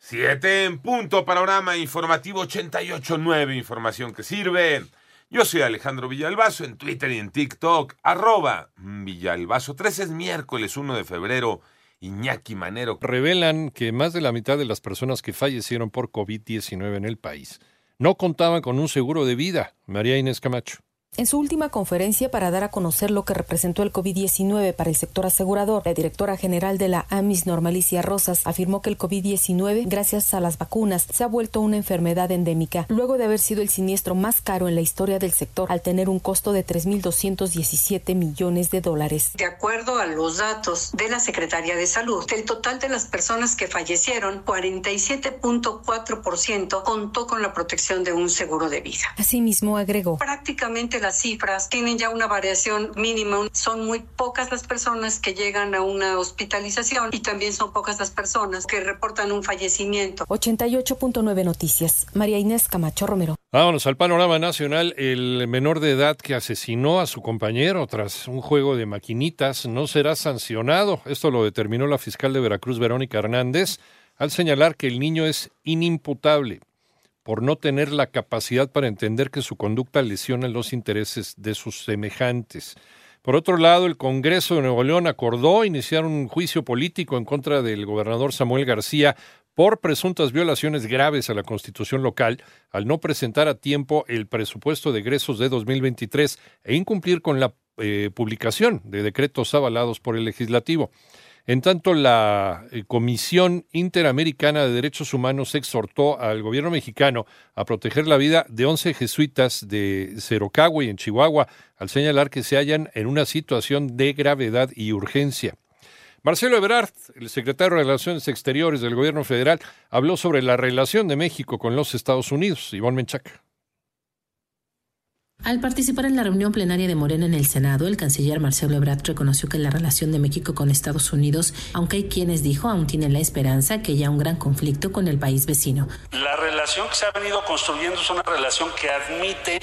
Siete en punto, panorama informativo 88.9, información que sirve. Yo soy Alejandro Villalbazo en Twitter y en TikTok, arroba Villalbazo. 13 es miércoles 1 de febrero. Iñaki Manero. Revelan que más de la mitad de las personas que fallecieron por COVID-19 en el país no contaban con un seguro de vida. María Inés Camacho. En su última conferencia para dar a conocer lo que representó el COVID-19 para el sector asegurador, la directora general de la AMIS, Normalicia Rosas, afirmó que el COVID-19, gracias a las vacunas, se ha vuelto una enfermedad endémica, luego de haber sido el siniestro más caro en la historia del sector, al tener un costo de 3.217 millones de dólares. De acuerdo a los datos de la Secretaría de Salud, del total de las personas que fallecieron, 47.4% contó con la protección de un seguro de vida. Asimismo, agregó. Prácticamente las cifras tienen ya una variación mínima. Son muy pocas las personas que llegan a una hospitalización y también son pocas las personas que reportan un fallecimiento. 88.9 Noticias. María Inés Camacho Romero. Vámonos al panorama nacional. El menor de edad que asesinó a su compañero tras un juego de maquinitas no será sancionado. Esto lo determinó la fiscal de Veracruz, Verónica Hernández, al señalar que el niño es inimputable por no tener la capacidad para entender que su conducta lesiona los intereses de sus semejantes. Por otro lado, el Congreso de Nuevo León acordó iniciar un juicio político en contra del gobernador Samuel García por presuntas violaciones graves a la Constitución local al no presentar a tiempo el presupuesto de egresos de 2023 e incumplir con la eh, publicación de decretos avalados por el legislativo. En tanto, la eh, Comisión Interamericana de Derechos Humanos exhortó al gobierno mexicano a proteger la vida de 11 jesuitas de Cerocagüe, en Chihuahua, al señalar que se hallan en una situación de gravedad y urgencia. Marcelo Ebrard, el secretario de Relaciones Exteriores del gobierno federal, habló sobre la relación de México con los Estados Unidos. Iván Menchaca. Al participar en la reunión plenaria de Morena en el Senado, el canciller Marcelo Ebrard reconoció que la relación de México con Estados Unidos, aunque hay quienes dijo aún tienen la esperanza que haya un gran conflicto con el país vecino. La relación que se ha venido construyendo es una relación que admite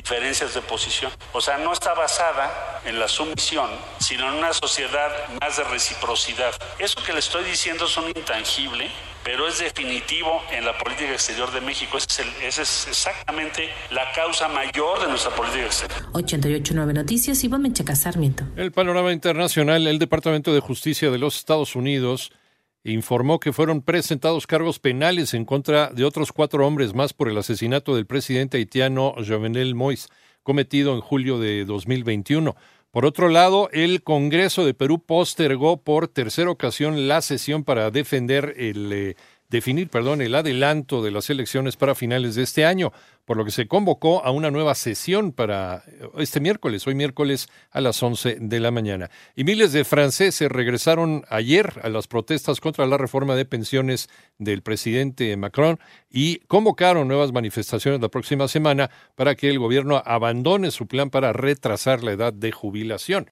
diferencias de posición. O sea, no está basada en la sumisión, sino en una sociedad más de reciprocidad. Eso que le estoy diciendo es un intangible, pero es definitivo en la política exterior de México. Esa es, es, exactamente la causa mayor de nuestra política exterior. 889 Noticias, Iván Menchaca Sarmiento. El panorama internacional, el Departamento de Justicia de los Estados Unidos informó que fueron presentados cargos penales en contra de otros cuatro hombres más por el asesinato del presidente haitiano Jovenel Moïse, cometido en julio de 2021. Por otro lado, el Congreso de Perú postergó por tercera ocasión la sesión para defender el eh, definir, perdón, el adelanto de las elecciones para finales de este año, por lo que se convocó a una nueva sesión para este miércoles, hoy miércoles a las 11 de la mañana. Y miles de franceses regresaron ayer a las protestas contra la reforma de pensiones del presidente Macron y convocaron nuevas manifestaciones la próxima semana para que el gobierno abandone su plan para retrasar la edad de jubilación.